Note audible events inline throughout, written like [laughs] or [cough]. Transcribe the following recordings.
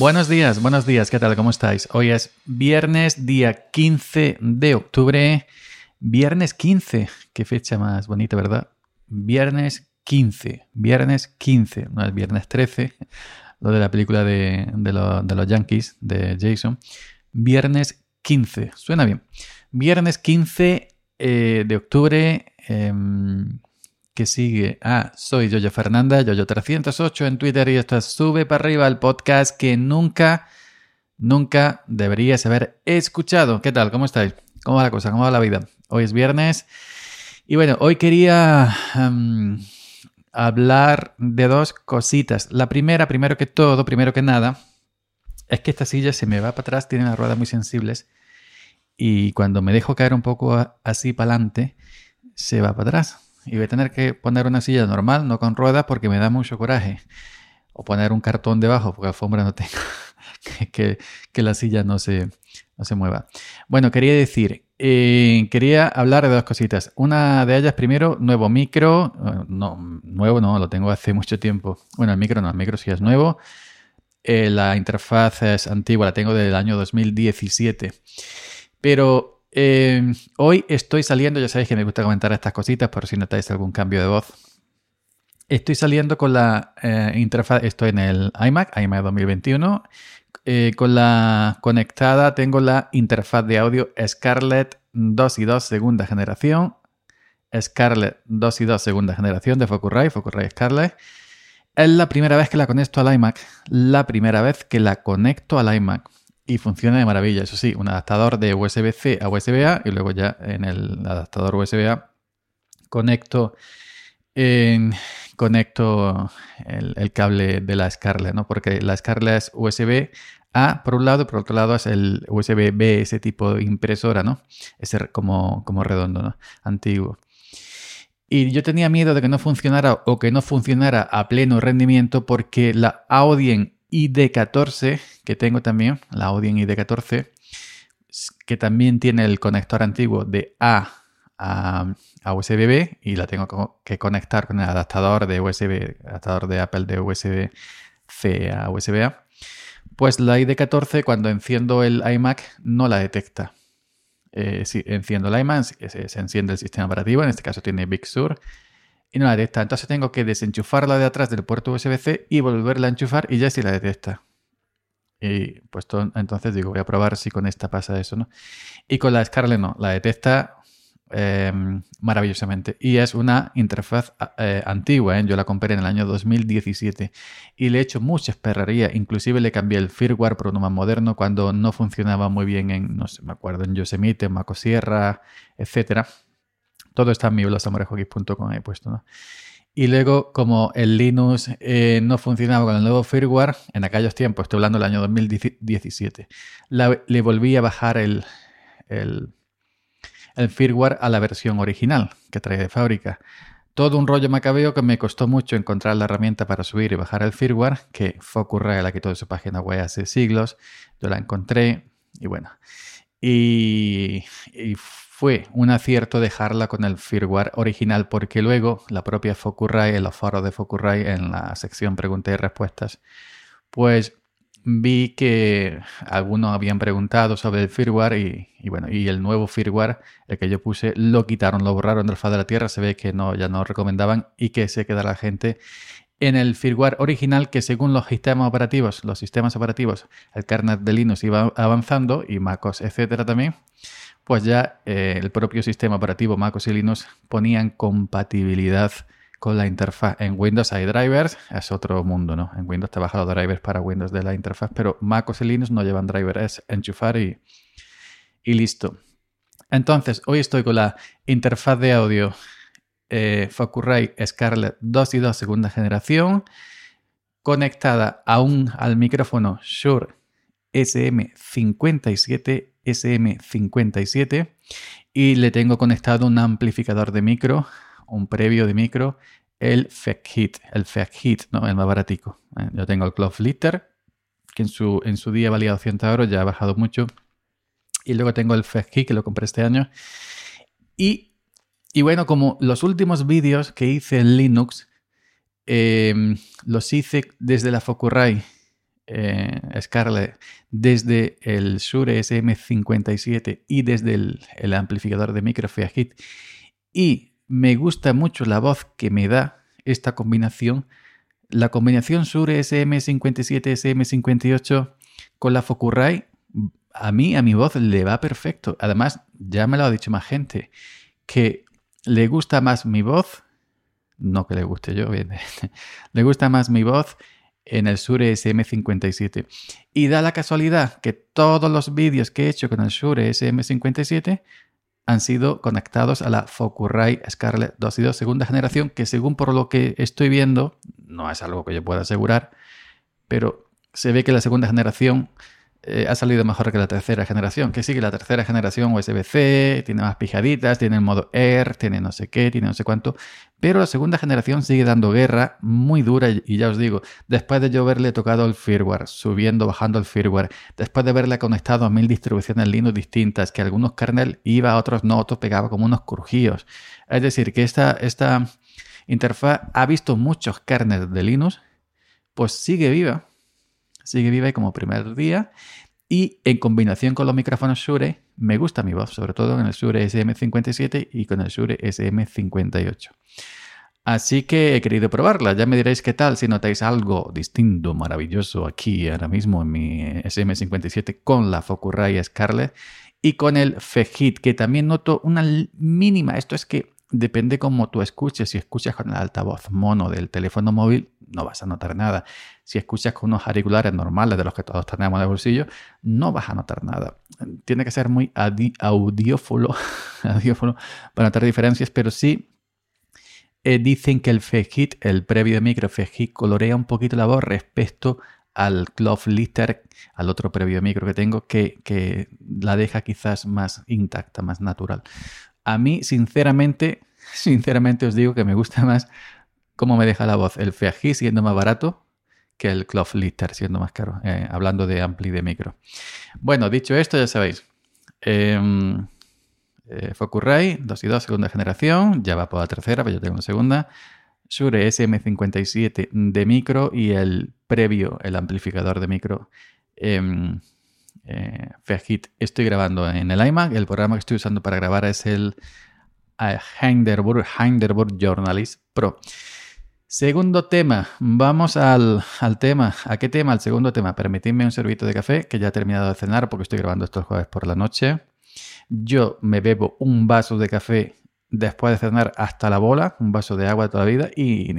Buenos días, buenos días, ¿qué tal? ¿Cómo estáis? Hoy es viernes, día 15 de octubre. Viernes 15, qué fecha más bonita, ¿verdad? Viernes 15, viernes 15, no es viernes 13, lo de la película de, los Yankees, de Jason. Viernes 15, suena bien. Viernes 15 eh, de octubre. Em, que sigue. Ah, soy Yoyo Fernanda, Yoyo308 en Twitter y esto es Sube para arriba el podcast que nunca, nunca deberías haber escuchado. ¿Qué tal? ¿Cómo estáis? ¿Cómo va la cosa? ¿Cómo va la vida? Hoy es viernes y bueno, hoy quería em, hablar de dos cositas. La primera, primero que todo, primero que nada, es que esta silla se me va para atrás, tiene las ruedas muy sensibles y cuando me dejo caer un poco así para adelante, se va para atrás y voy a tener que poner una silla normal, no con ruedas, porque me da mucho coraje. O poner un cartón debajo, porque alfombra no tengo. [laughs] que, que, la silla no se, no se mueva. Bueno, quería decir, eh, quería hablar de dos cositas. Una de ellas, primero, nuevo micro. Eh, no, nuevo no, lo tengo hace mucho tiempo. Bueno, el micro no, el micro sí es nuevo. Eh, la interfaz es antigua, la tengo del año 2017. Pero eh, hoy estoy saliendo, ya sabéis que me gusta comentar estas cositas por si notáis algún cambio de voz. Estoy saliendo con la eh, interfaz, estoy en el iMac, iMac 2021. Eh, con la conectada tengo la interfaz de audio Scarlett 2 y 2 segunda generación. Scarlett 2 y 2 segunda generación de Focusrite, Focusrite Scarlett. Es la primera vez que la conecto al iMac. La primera vez que la conecto al iMac y funciona de maravilla. Eso sí, un adaptador de USB-C a USB-A y luego ya en el adaptador USB-A conecto, conecto el, cable de la Scarlett, ¿no? Porque la Scarlett es USB-A por un lado, por otro lado es el USB-B, ese tipo de impresora, ¿no? Ese como, como redondo, ¿no? Antiguo. Y yo tenía miedo de que no funcionara o que no funcionara a pleno rendimiento porque la Audien ID14 que tengo también, la Audien ID14, que también tiene el conector antiguo de A a, USB-B y la tengo que conectar con el adaptador de USB, adaptador de Apple de USB-C a USB-A. Pues la ID14 cuando enciendo el iMac no la detecta. Eh, si enciendo el iMac, se, se, enciende el sistema operativo, en este caso tiene Big Sur, y no la detecta. Entonces tengo que desenchufarla de atrás del puerto USB-C y volverla a enchufar y ya sí la detecta. Y pues entonces digo, voy a probar si con esta pasa eso, ¿no? Y con la Scarlett no, la detecta em, maravillosamente. Y es una interfaz eh, antigua, ¿eh? yo la compré en el año 2017 y le he hecho mucha perrería. Inclusive le cambié el firmware por uno más moderno cuando no funcionaba muy bien en, no sé, me acuerdo, en Yosemite, en Macosierra, etcétera todo está en mi blog samurejoquis.com he puesto, ¿no? Y luego, como el Linux eh, no funcionaba con el nuevo firmware, en aquellos tiempos, estoy hablando del año 2017, le volví a bajar el, firmware a la versión original que trae de fábrica. Todo un rollo macabeo que me costó mucho encontrar la herramienta para subir y bajar el firmware, que Focusrite la quitó de su página web hace siglos. Yo la encontré y bueno. Y fue un acierto dejarla con el firmware original porque luego la propia Focusrite, los foros de Focusrite en la sección preguntas y respuestas, pues vi que algunos habían preguntado sobre el firmware y, bueno, y el nuevo firmware, el que yo puse, lo quitaron, lo borraron del faz de la tierra, se ve que no, ya no recomendaban y que se quedara la gente en el firmware original que según los sistemas operativos, los sistemas operativos, el kernel de Linux iba avanzando y MacOS, etcétera también, pues ya eh, el propio sistema operativo MacOS y Linux ponían compatibilidad con la interfaz. En Windows hay drivers, es otro mundo, ¿no? En Windows te baja los drivers para Windows de la interfaz, pero MacOS y Linux no llevan drivers, es enchufar y, listo. Entonces, hoy estoy con la interfaz de audio eh, Focusrite Scarlett 2 y 2 segunda generación, conectada aún al micrófono Shure SM57 SM57 y le tengo conectado un amplificador de micro, un previo de micro, el FEC el FEC ¿no? el más baratico. ¿eh? Yo tengo el Cloud Litter, que en su, en su día valía 200 euros, ya ha bajado mucho. Y luego tengo el FEC que lo compré este año. Y, y bueno, como los últimos vídeos que hice en Linux, eh, los hice desde la Focusrite eh, Scarlett desde el Shure SM57 y desde el, amplificador de micro Hit y me gusta mucho la voz que me da esta combinación. La combinación Shure SM57, SM58 con la Focusrite, a mí, a mi voz le va perfecto. Además, ya me lo ha dicho más gente, que le gusta más mi voz, no que le guste yo, [laughs] le gusta más mi voz en el Shure SM57. Y da la casualidad que todos los vídeos que he hecho con el Shure SM57 han sido conectados a la Focusrite Scarlett 2 y 2 segunda generación, que según por lo que estoy viendo, no es algo que yo pueda asegurar, pero se ve que la segunda generación eh, ha salido mejor que la tercera generación. Que sigue la tercera generación USB-C, tiene más pijaditas, tiene el modo Air, tiene no sé qué, tiene no sé cuánto. Pero la segunda generación sigue dando guerra muy dura y ya os digo, después de yo haberle tocado el firmware, subiendo, bajando el firmware, después de haberle conectado a mil distribuciones Linux distintas, que algunos kernel iba, otros no, otros pegaba como unos crujíos. Es decir, que esta, esta interfaz ha visto muchos kernels de Linux, pues sigue viva sigue viva y como primer día. Y en combinación con los micrófonos Shure, me gusta mi voz, sobre todo en el Shure SM57 y con el Shure SM58. Así que he querido probarla. Ya me diréis qué tal si notáis algo distinto, maravilloso aquí ahora mismo en mi SM57 con la Focusrite Scarlett y con el Fejit, que también noto una mínima. Esto es que depende cómo tú escuches. Si escuchas con el altavoz mono del teléfono móvil, no vas a notar nada. Si escuchas con unos auriculares normales de los que todos tenemos de bolsillo, no vas a notar nada. Tiene que ser muy audiófolo, [laughs] para notar diferencias, pero sí eh, dicen que el Fejit, el previo de micro Fejit, colorea un poquito la voz respecto al Cloth Lister, al otro previo micro que tengo, que, que la deja quizás más intacta, más natural. A mí, sinceramente, [laughs] sinceramente os digo que me gusta más cómo me deja la voz el Feaji siendo más barato que el Cloth Lister siendo más caro, eh, hablando de ampli de micro. Bueno, dicho esto, ya sabéis. Eh, eh, Focusrite 2 y 2 segunda generación, ya va por la tercera, pero yo tengo una segunda. Shure SM57 de micro y el previo, el amplificador de micro eh, eh, Estoy grabando en el iMac. El programa que estoy usando para grabar es el eh, Hinderburg, Hinderburg Journalist Pro. Segundo tema, vamos al, tema. ¿A qué tema? Al segundo tema. Permitidme un servito de café que ya he terminado de cenar porque estoy grabando estos jueves por la noche. Yo me bebo un vaso de café después de cenar hasta la bola, un vaso de agua toda la vida y,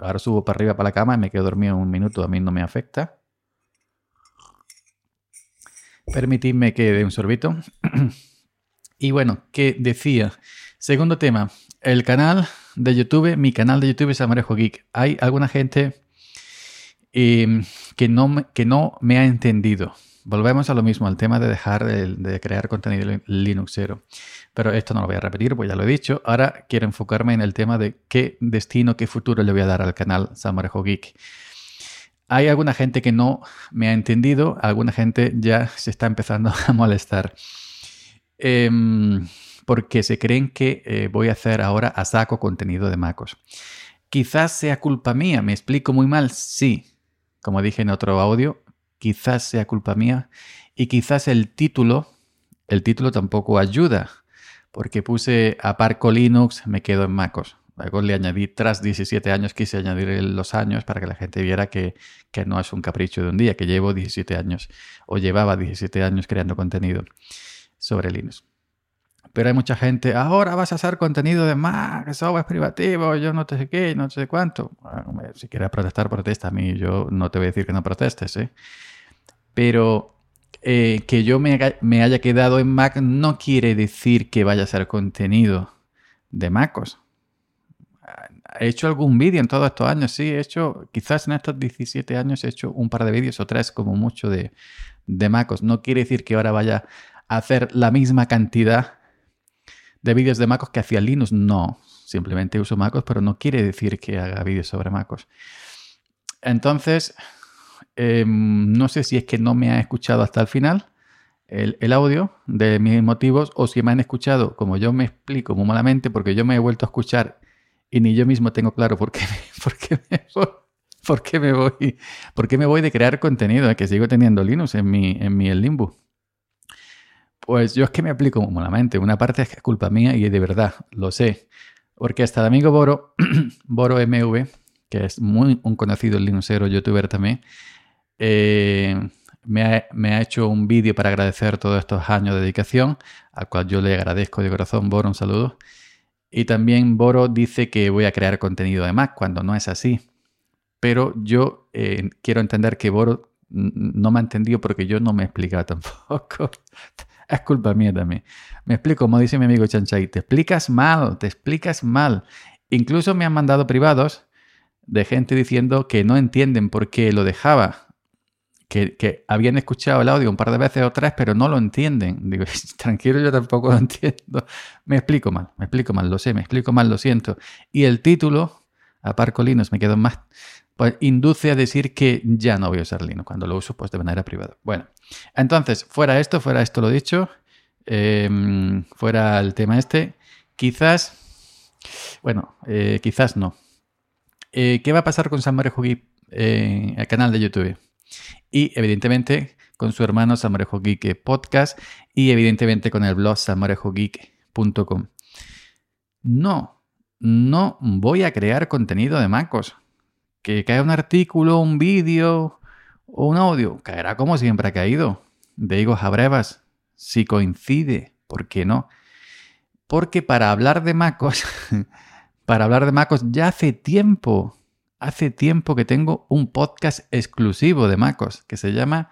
ahora subo para arriba para la cama y me quedo dormido un minuto, a mí no me afecta. Permitidme que dé un sorbito. [clears throat] y bueno, ¿qué decía? Segundo tema, el canal de YouTube, mi canal de YouTube es Amarejo Geek. Hay alguna gente em, que, no me, que no me ha entendido. Volvemos a lo mismo, al tema de dejar de, crear contenido Linuxero. Pero esto no lo voy a repetir, pues ya lo he dicho. Ahora quiero enfocarme en el tema de qué destino, qué futuro le voy a dar al canal Samarejo Geek hay alguna gente que no me ha entendido, alguna gente ya se está empezando [laughs] a molestar. Em, porque se creen que eh, voy a hacer ahora a saco contenido de MacOS. Quizás sea culpa mía, me explico muy mal, sí. Como dije en otro audio, quizás sea culpa mía y quizás el título, el título tampoco ayuda, porque puse Aparco Linux, me quedo en MacOS. Luego le añadí, tras 17 años, quise añadir los años para que la gente viera que, no es un capricho de un día, que llevo 17 años o llevaba 17 años creando contenido sobre Linux. Pero hay mucha gente, ahora vas a hacer contenido de Mac, software privativo, yo no sé qué, no sé cuánto. si quieres protestar, protesta a mí, yo no te voy a decir que no protestes, ¿eh? Pero eh, que yo me, me haya quedado en Mac no quiere decir que vaya a ser contenido de MacOS he hecho algún vídeo en todos estos años, sí, he hecho, quizás en estos 17 años he hecho un par de vídeos o tres como mucho de, de MacOS. No quiere decir que ahora vaya a hacer la misma cantidad de vídeos de MacOS que hacía Linux, no. Simplemente uso MacOS, pero no quiere decir que haga vídeos sobre MacOS. Entonces, em, no sé si es que no me ha escuchado hasta el final el, audio de mis motivos o si me han escuchado como yo me explico muy malamente porque yo me he vuelto a escuchar y ni yo mismo tengo claro por qué, [laughs] por qué, me, ¿Por qué me voy, por qué me voy de crear contenido? Es que sigo teniendo Linux en mi, en mi el Limbo. Pues yo es que me aplico mente. Una parte es culpa mía y de verdad, lo sé. Porque hasta el amigo Boro, [clears throat] Boro MV, que es muy un conocido Linuxero, youtuber también, eh, me, ha, me, ha, hecho un vídeo para agradecer todos estos años de dedicación, al cual yo le agradezco de corazón, Boro, un saludo. Y también Boro dice que voy a crear contenido de Mac, cuando no es así. Pero yo eh, quiero entender que Boro no me ha entendido porque yo no me he explicado [laughs] tampoco. Es culpa mía también. Me explico, como dice mi amigo Chanchay, te explicas mal, te explicas mal. Incluso me han mandado privados de gente diciendo que no entienden por qué lo dejaba. Que, habían escuchado el audio un par de veces o tres, pero no lo entienden. [laughs] Digo, tranquilo, yo tampoco lo entiendo. Me explico mal, me explico mal, lo sé, me explico mal, lo siento. Y el título, Aparco Linux, me quedo más, pues induce a decir que ya no voy a usar Linux cuando lo uso pues de manera privada. Bueno, entonces, fuera esto, fuera esto lo dicho, em, fuera el tema este, quizás, bueno, eh, quizás no. Eh, ¿Qué va a pasar con San Marejo Geek, eh, el canal de YouTube? Y evidentemente con su hermano Samarejo Geek Podcast y evidentemente con el blog samarejogeek.com. No, no voy a crear contenido de MacOS. Que cae un artículo, un vídeo o un audio, caerá como siempre ha caído. Digo a brevas, si coincide, ¿por qué no? Porque para hablar de MacOS [laughs] para hablar de MacOS ya hace tiempo, hace tiempo que tengo un podcast exclusivo de MacOS que se llama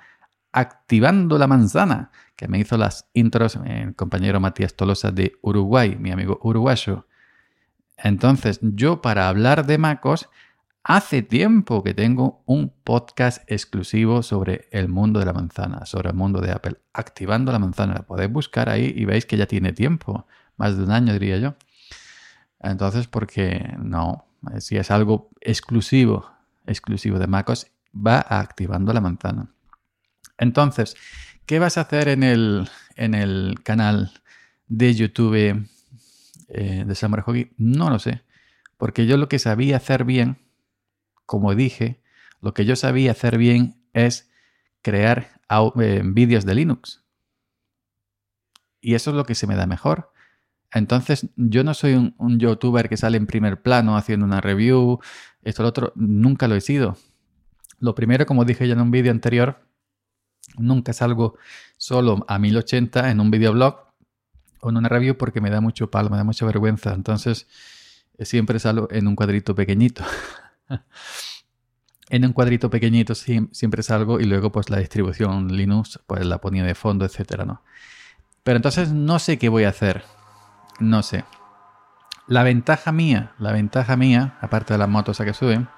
Activando la Manzana, que me hizo las intros el compañero Matías Tolosa de Uruguay, mi amigo uruguayo. Entonces, yo para hablar de MacOS, hace tiempo que tengo un podcast exclusivo sobre el mundo de la manzana, sobre el mundo de Apple, activando la manzana. La podéis buscar ahí y veis que ya tiene tiempo, más de un año diría yo. Entonces, porque no, si es algo exclusivo, exclusivo de MacOS, va activando la manzana. Entonces, ¿qué vas a hacer en el, en el canal de YouTube eh, de Samurai Hockey? No lo sé, porque yo lo que sabía hacer bien, como dije, lo que yo sabía hacer bien es crear eh, vídeos de Linux. Y eso es lo que se me da mejor. Entonces, yo no soy un, youtuber que sale en primer plano haciendo una review, esto, lo otro, nunca lo he sido. Lo primero, como dije ya en un vídeo anterior, nunca salgo solo a 1080 en un videoblog o en una review porque me da mucho palo, me da mucha vergüenza. Entonces, eh, siempre salgo en un cuadrito pequeñito. [laughs] [laughs] en un cuadrito pequeñito siempre salgo y luego pues la distribución Linux pues la ponía de fondo, etcétera, ¿no? Pero entonces no sé qué voy a hacer no sé. La ventaja mía, la ventaja mía, aparte de las motos a que suben.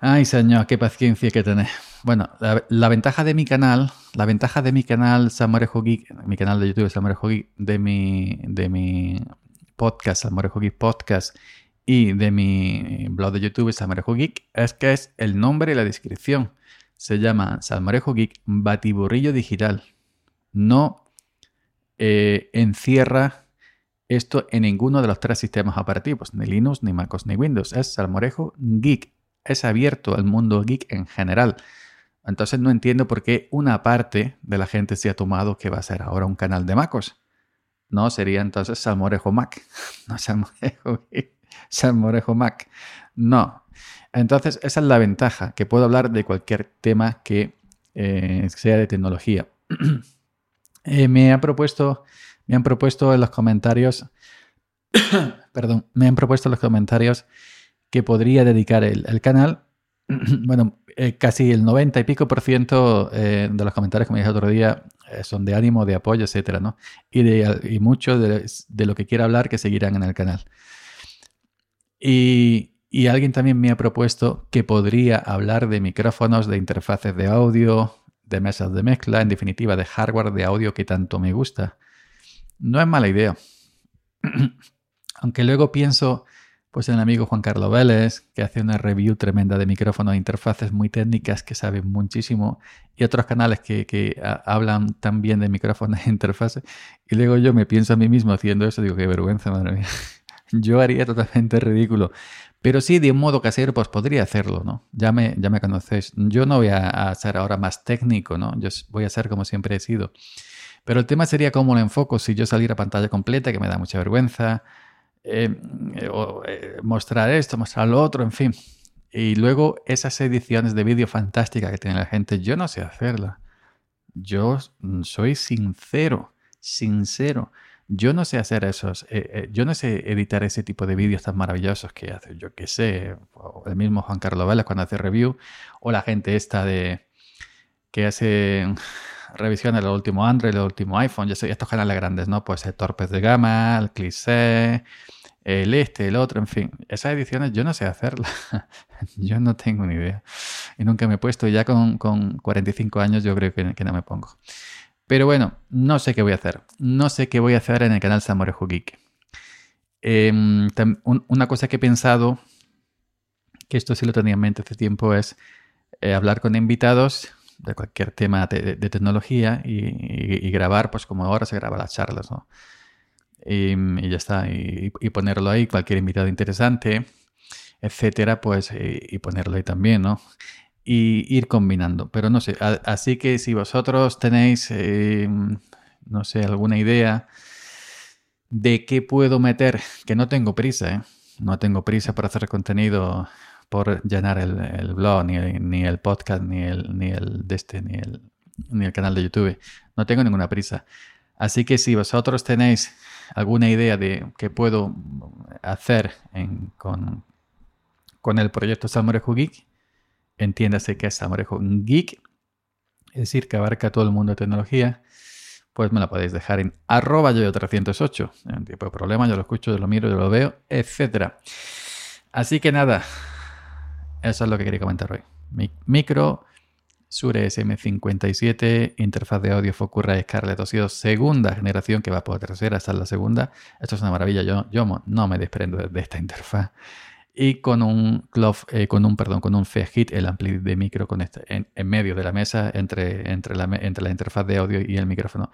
Ay, señor, qué paciencia que tenés. Bueno, la, ventaja de mi canal, la ventaja de mi canal Samorejo Geek, mi canal de YouTube Samorejo Geek, de mi, de mi podcast Samorejo Geek Podcast y de mi blog de YouTube Salmorejo Geek es que es el nombre y la descripción. Se llama Salmorejo Geek Batiburrillo Digital. No eh, encierra esto en ninguno de los tres sistemas operativos, ni Linux, ni MacOS, ni Windows. Es salmorejo geek. Es abierto al mundo geek en general. Entonces no entiendo por qué una parte de la gente se ha tomado que va a ser ahora un canal de MacOS. No, sería entonces Salmorejo Mac. [laughs] No Salmorejo Geek. Salmorejo Mac. No. Entonces esa es la ventaja, que puedo hablar de cualquier tema que eh, sea de tecnología. [clears throat] Eh, me ha propuesto me han propuesto en los comentarios, [coughs] perdón, me han propuesto en los comentarios que podría dedicar el, canal. [clears throat] bueno, eh, casi el 90 y pico por ciento de los comentarios que me dije otro día eh, son de ánimo, de apoyo, etcétera, ¿no? Y, de, y mucho de, lo que quiera hablar que seguirán en el canal. Y, alguien también me ha propuesto que podría hablar de micrófonos, de interfaces de audio, de mesas de mezcla, en definitiva de hardware de audio que tanto me gusta. No es mala idea. [clears throat] Aunque luego pienso pues en el amigo Juan Carlos Vélez, que hace una review tremenda de micrófonos e interfaces muy técnicas que saben muchísimo, y otros canales que, hablan también de micrófonos e [laughs] interfaces. Y luego yo me pienso a mí mismo haciendo eso, digo, qué vergüenza, madre mía. Yo haría totalmente ridículo. Pero sí, de un modo casero, pues podría hacerlo, ¿no? Ya me, ya me conocéis. Yo no voy a, ser ahora más técnico, ¿no? Yo voy a ser como siempre he sido. Pero el tema sería cómo lo enfoco. Si yo saliera a pantalla completa, que me da mucha vergüenza, eh, o, eh, mostrar esto, mostrar lo otro, en fin. Y luego esas ediciones de vídeo fantásticas que tiene la gente, yo no sé hacerla. Yo soy sincero, sincero. Yo no sé hacer esos, eh, eh, yo no sé editar ese tipo de vídeos tan maravillosos que hace, yo qué sé, el mismo Juan Carlos Vélez cuando hace review, o la gente esta de que hace [sighs] revisiones del último Android, el último iPhone, ya sé, estos canales grandes, ¿no? Pues el Torpes de Gama, el Cliché, el este, el otro, en fin. Esas ediciones yo no sé hacerlas. [laughs] yo no tengo ni idea. Y nunca me he puesto. Y ya con, con 45 años yo creo que no me pongo. Pero bueno, no sé qué voy a hacer. No sé qué voy a hacer en el canal Samorejo Geek. Em, una cosa que he pensado, que esto sí lo tenía en mente hace tiempo, es eh, hablar con invitados de cualquier tema de, tecnología y, grabar, pues como ahora se graba las charlas, ¿no? Y, ya está, y, ponerlo ahí, cualquier invitado interesante, etcétera, pues y, ponerlo ahí también, ¿no? Y ir combinando. Pero no sé, así que si vosotros tenéis, eh, no sé, alguna idea de qué puedo meter, que no tengo prisa, ¿eh? no tengo prisa para hacer contenido por llenar el, blog, ni el, ni el, podcast, ni el, ni el de este, ni el, ni el canal de YouTube. No tengo ninguna prisa. Así que si vosotros tenéis alguna idea de qué puedo hacer con, con el proyecto Salmorejo Geek, entiéndase que es Samorejo Geek, es decir, que abarca todo el mundo de tecnología, pues me la podéis dejar en arroba yo308. En tipo de problema, yo lo escucho, yo lo miro, yo lo veo, etc. Así que nada, eso es lo que quería comentar hoy. micro, Sure SM57, interfaz de audio Focusrite Scarlett OSIO segunda generación que va por tercera, hasta la segunda. Esto es una maravilla, yo no me desprendo de esta interfaz y con un eh, con un perdón, con un Hit, el ampli de micro con este, en, medio de la mesa entre, entre, la, entre la interfaz de audio y el micrófono.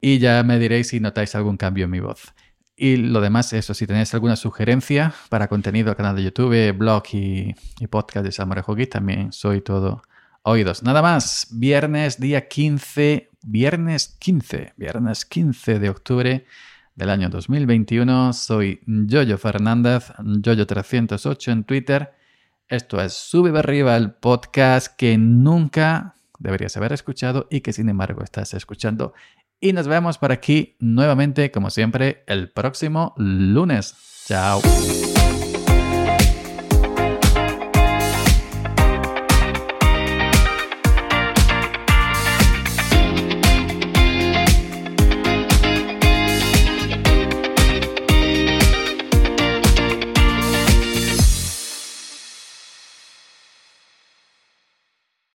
Y ya me diréis si notáis algún cambio en mi voz. Y lo demás, eso, si tenéis alguna sugerencia para contenido al canal de YouTube, blog y, podcast de Samurai Geek, también soy todo oídos. Nada más, viernes día 15, viernes 15, viernes 15 de octubre del año 2021. Soy Jojo Fernández, Jojo308 en Twitter. Esto es Sube arriba el podcast que nunca deberías haber escuchado y que sin embargo estás escuchando. Y nos vemos por aquí nuevamente, como siempre, el próximo lunes. Chao.